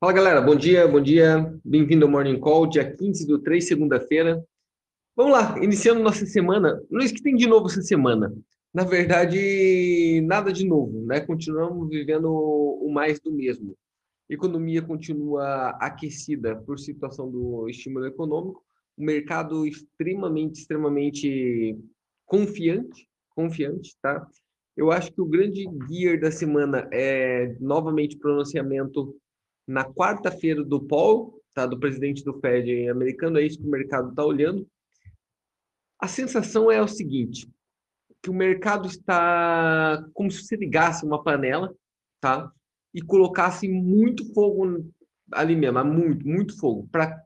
Fala galera, bom dia, bom dia, bem-vindo ao Morning Call, dia 15 do 3, segunda-feira. Vamos lá, iniciando nossa semana. Luiz, o que tem de novo essa semana? Na verdade, nada de novo, né? Continuamos vivendo o mais do mesmo. Economia continua aquecida por situação do estímulo econômico, o mercado extremamente, extremamente confiante, confiante, tá? Eu acho que o grande gear da semana é novamente pronunciamento na quarta-feira do Paul, tá, do presidente do Fed americano, é isso que o mercado está olhando. A sensação é o seguinte, que o mercado está como se você ligasse uma panela, tá? E colocasse muito fogo ali mesmo, muito, muito fogo, para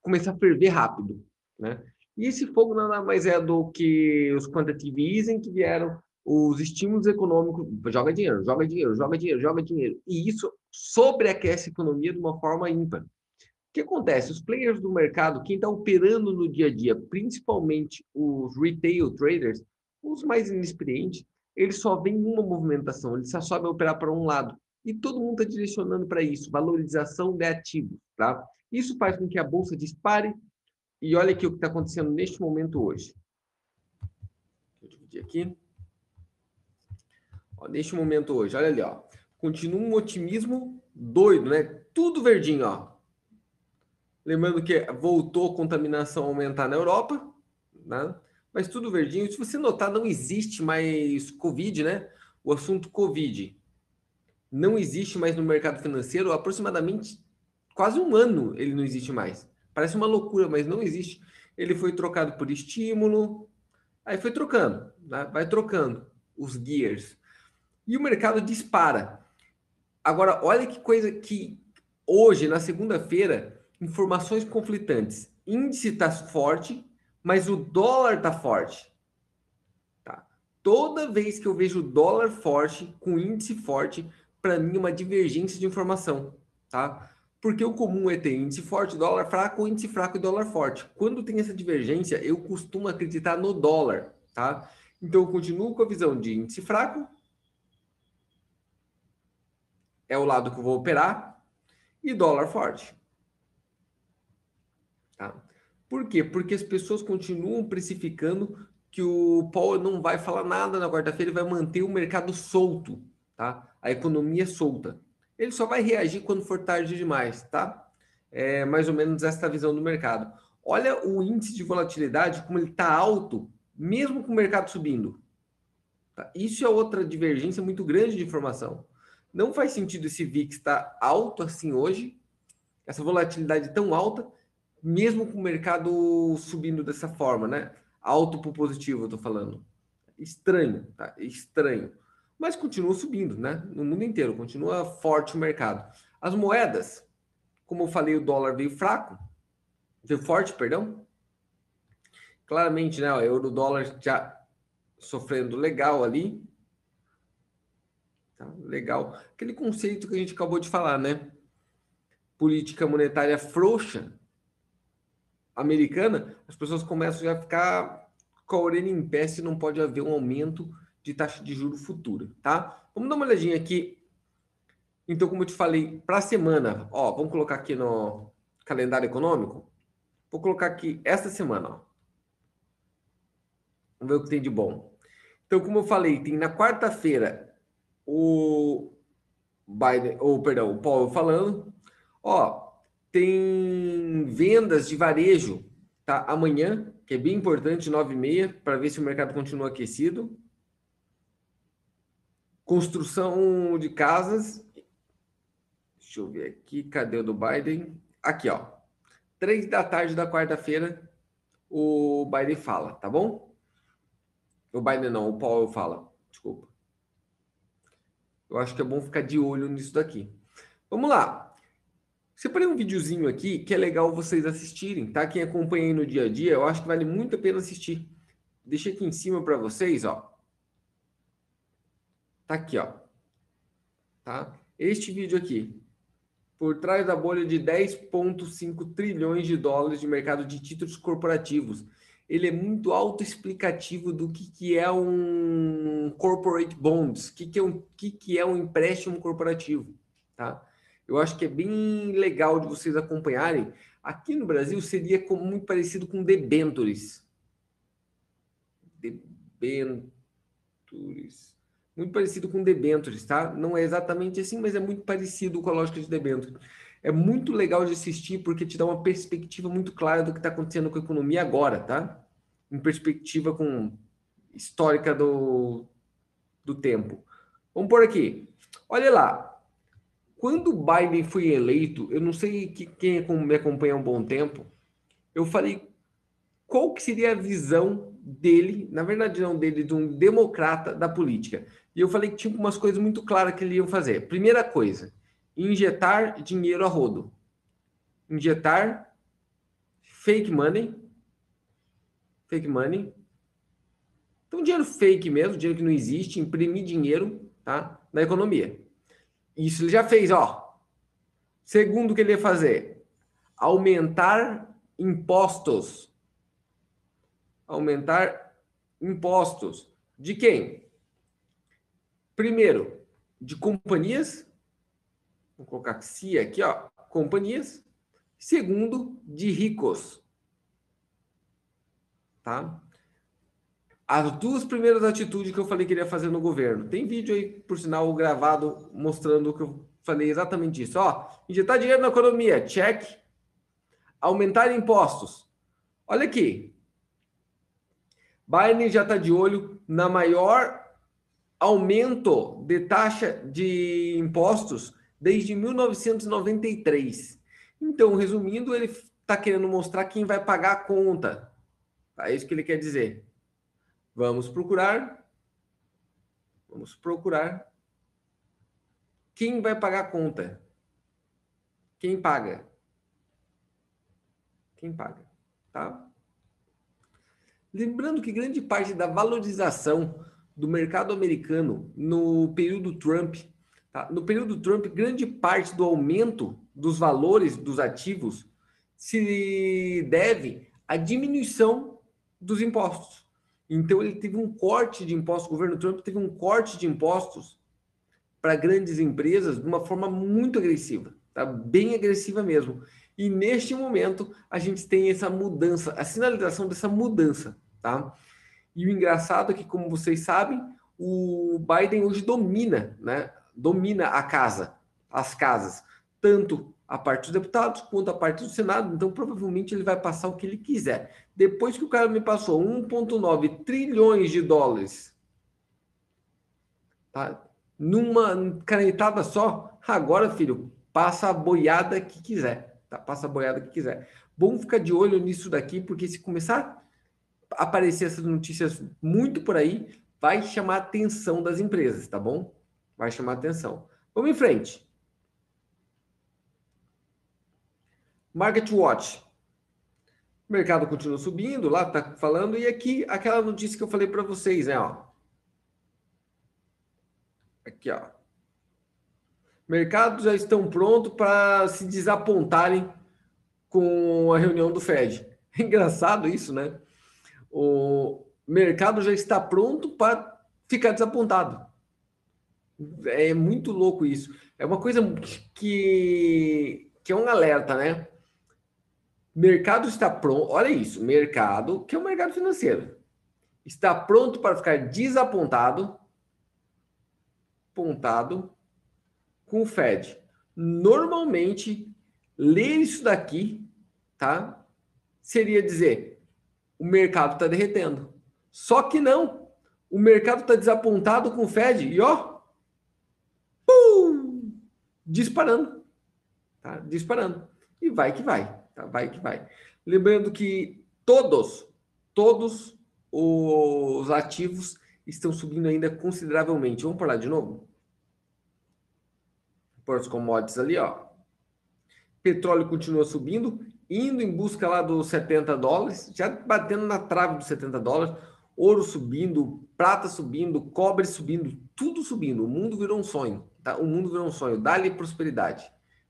começar a ferver rápido, né? E esse fogo nada mais é do que os quantitative easing que vieram os estímulos econômicos, joga dinheiro, joga dinheiro, joga dinheiro, joga dinheiro. E isso sobreaquece a economia de uma forma ímpar. O que acontece? Os players do mercado, quem está operando no dia a dia, principalmente os retail traders, os mais inexperientes, eles só veem uma movimentação, eles só sabem operar para um lado. E todo mundo está direcionando para isso, valorização de ativos. Tá? Isso faz com que a bolsa dispare. E olha aqui o que está acontecendo neste momento hoje. Deixa eu dividir aqui. Ó, neste momento hoje, olha ali, ó. Continua um otimismo doido, né? Tudo verdinho, ó. Lembrando que voltou a contaminação a aumentar na Europa, né? Mas tudo verdinho. Se você notar, não existe mais Covid, né? O assunto Covid não existe mais no mercado financeiro. Aproximadamente quase um ano ele não existe mais. Parece uma loucura, mas não existe. Ele foi trocado por estímulo, aí foi trocando, né? vai trocando os gears e o mercado dispara. Agora, olha que coisa que hoje, na segunda-feira, informações conflitantes. Índice está forte, mas o dólar está forte. Tá? Toda vez que eu vejo o dólar forte, com índice forte, para mim é uma divergência de informação. Tá? Porque o comum é ter índice forte, dólar fraco, índice fraco e dólar forte. Quando tem essa divergência, eu costumo acreditar no dólar. Tá? Então, eu continuo com a visão de índice fraco, é o lado que eu vou operar, e dólar forte. Tá? Por quê? Porque as pessoas continuam precificando que o Paul não vai falar nada na quarta-feira e vai manter o mercado solto, tá? A economia solta. Ele só vai reagir quando for tarde demais, tá? É mais ou menos essa visão do mercado. Olha o índice de volatilidade, como ele está alto, mesmo com o mercado subindo. Tá? Isso é outra divergência muito grande de informação. Não faz sentido esse VIX estar alto assim hoje, essa volatilidade tão alta, mesmo com o mercado subindo dessa forma, né? Alto para positivo, eu tô falando. Estranho, tá? Estranho. Mas continua subindo, né? No mundo inteiro, continua forte o mercado. As moedas, como eu falei, o dólar veio fraco, veio forte, perdão. Claramente, né? O euro dólar já sofrendo legal ali. Tá? Legal. Aquele conceito que a gente acabou de falar, né? Política monetária frouxa americana, as pessoas começam a ficar com a orelha em pé se não pode haver um aumento de taxa de juro futura, tá? Vamos dar uma olhadinha aqui. Então, como eu te falei, para a semana, ó, vamos colocar aqui no calendário econômico. Vou colocar aqui esta semana, ó. Vamos ver o que tem de bom. Então, como eu falei, tem na quarta-feira o Biden, ou perdão, o Paulo falando, ó, tem vendas de varejo, tá? Amanhã, que é bem importante, nove e meia, para ver se o mercado continua aquecido. Construção de casas. Deixa eu ver aqui, cadê o do Biden? Aqui, ó. Três da tarde da quarta-feira, o Biden fala, tá bom? O Biden não, o Paulo fala, desculpa. Eu acho que é bom ficar de olho nisso daqui. Vamos lá. Separei um videozinho aqui que é legal vocês assistirem, tá? Quem acompanha aí no dia a dia, eu acho que vale muito a pena assistir. Deixei aqui em cima para vocês, ó. Tá aqui, ó. Tá? Este vídeo aqui. Por trás da bolha de 10,5 trilhões de dólares de mercado de títulos corporativos ele é muito autoexplicativo do que, que é um corporate bonds, o que, que, é um, que, que é um empréstimo corporativo, tá? Eu acho que é bem legal de vocês acompanharem. Aqui no Brasil seria como, muito parecido com debentures. Debentures. Muito parecido com debentures, tá? Não é exatamente assim, mas é muito parecido com a lógica de debentures. É muito legal de assistir porque te dá uma perspectiva muito clara do que está acontecendo com a economia agora, tá? Em perspectiva com histórica do, do tempo. Vamos por aqui. Olha lá. Quando Biden foi eleito, eu não sei que, quem me acompanha há um bom tempo, eu falei qual que seria a visão dele, na verdade não dele, de um democrata da política. E eu falei que tinha umas coisas muito claras que ele ia fazer. Primeira coisa, injetar dinheiro a rodo. Injetar fake money. Fake money. Então, dinheiro fake mesmo, dinheiro que não existe, imprimir dinheiro tá, na economia. Isso ele já fez, ó. Segundo que ele ia fazer, aumentar impostos. Aumentar impostos. De quem? Primeiro, de companhias Vou colocar se aqui, ó, companhias. Segundo, de ricos. Tá? As duas primeiras atitudes que eu falei que iria fazer no governo. Tem vídeo aí, por sinal, gravado, mostrando que eu falei exatamente isso. Ó, injetar dinheiro na economia, check. Aumentar impostos. Olha aqui. Biden já está de olho na maior aumento de taxa de impostos desde 1993. Então, resumindo, ele está querendo mostrar quem vai pagar a conta. É isso que ele quer dizer. Vamos procurar. Vamos procurar. Quem vai pagar a conta? Quem paga? Quem paga? Tá? Lembrando que grande parte da valorização do mercado americano no período Trump Tá? No período Trump, grande parte do aumento dos valores dos ativos se deve à diminuição dos impostos. Então, ele teve um corte de impostos, o governo Trump teve um corte de impostos para grandes empresas de uma forma muito agressiva, tá? bem agressiva mesmo. E neste momento, a gente tem essa mudança, a sinalização dessa mudança. Tá? E o engraçado é que, como vocês sabem, o Biden hoje domina né, domina a casa, as casas, tanto a parte dos deputados quanto a parte do Senado, então provavelmente ele vai passar o que ele quiser. Depois que o cara me passou 1,9 trilhões de dólares, tá? numa canetada só, agora, filho, passa a boiada que quiser, tá? Passa a boiada que quiser. Bom ficar de olho nisso daqui, porque se começar a aparecer essas notícias muito por aí, vai chamar a atenção das empresas, tá bom? Vai chamar atenção. Vamos em frente. Market Watch. O mercado continua subindo, lá tá falando, e aqui aquela notícia que eu falei para vocês, né? Ó. Aqui, ó. Mercados já estão prontos para se desapontarem com a reunião do Fed. É engraçado isso, né? O mercado já está pronto para ficar desapontado. É muito louco isso. É uma coisa que, que é um alerta, né? Mercado está pronto. Olha isso, mercado, que é o mercado financeiro, está pronto para ficar desapontado, apontado com o Fed. Normalmente, ler isso daqui, tá? Seria dizer, o mercado está derretendo. Só que não. O mercado está desapontado com o Fed e ó, disparando. Tá? Disparando. E vai que vai. Tá? Vai que vai. Lembrando que todos, todos os ativos estão subindo ainda consideravelmente. Vamos por lá de novo? Por os commodities ali, ó. Petróleo continua subindo, indo em busca lá dos 70 dólares, já batendo na trave dos 70 dólares. Ouro subindo, prata subindo, cobre subindo, tudo subindo. O mundo virou um sonho. Tá? O mundo virou um sonho. Dá-lhe prosperidade.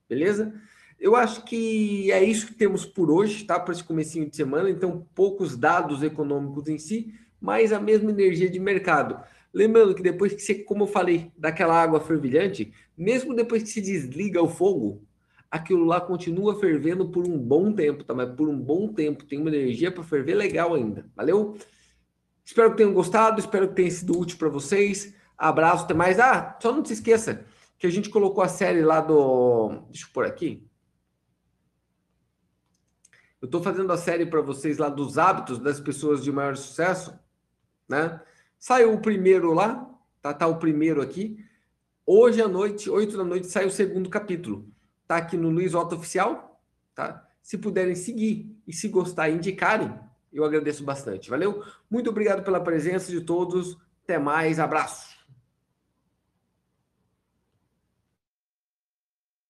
Beleza? Eu acho que é isso que temos por hoje, tá? Para esse comecinho de semana. Então, poucos dados econômicos em si, mas a mesma energia de mercado. Lembrando que depois que você, como eu falei, daquela água fervilhante, mesmo depois que se desliga o fogo, aquilo lá continua fervendo por um bom tempo, tá? Mas por um bom tempo, tem uma energia para ferver legal ainda. Valeu? Espero que tenham gostado, espero que tenha sido útil para vocês. Abraço, até mais. Ah, só não se esqueça que a gente colocou a série lá do. Deixa eu pôr aqui. Eu estou fazendo a série para vocês lá dos hábitos das pessoas de maior sucesso, né? Saiu o primeiro lá, tá? Tá o primeiro aqui. Hoje à noite, 8 da noite, sai o segundo capítulo. Tá aqui no Luiz Otto Oficial, tá? Se puderem seguir e se gostar indicarem, eu agradeço bastante. Valeu? Muito obrigado pela presença de todos. Até mais. Abraço.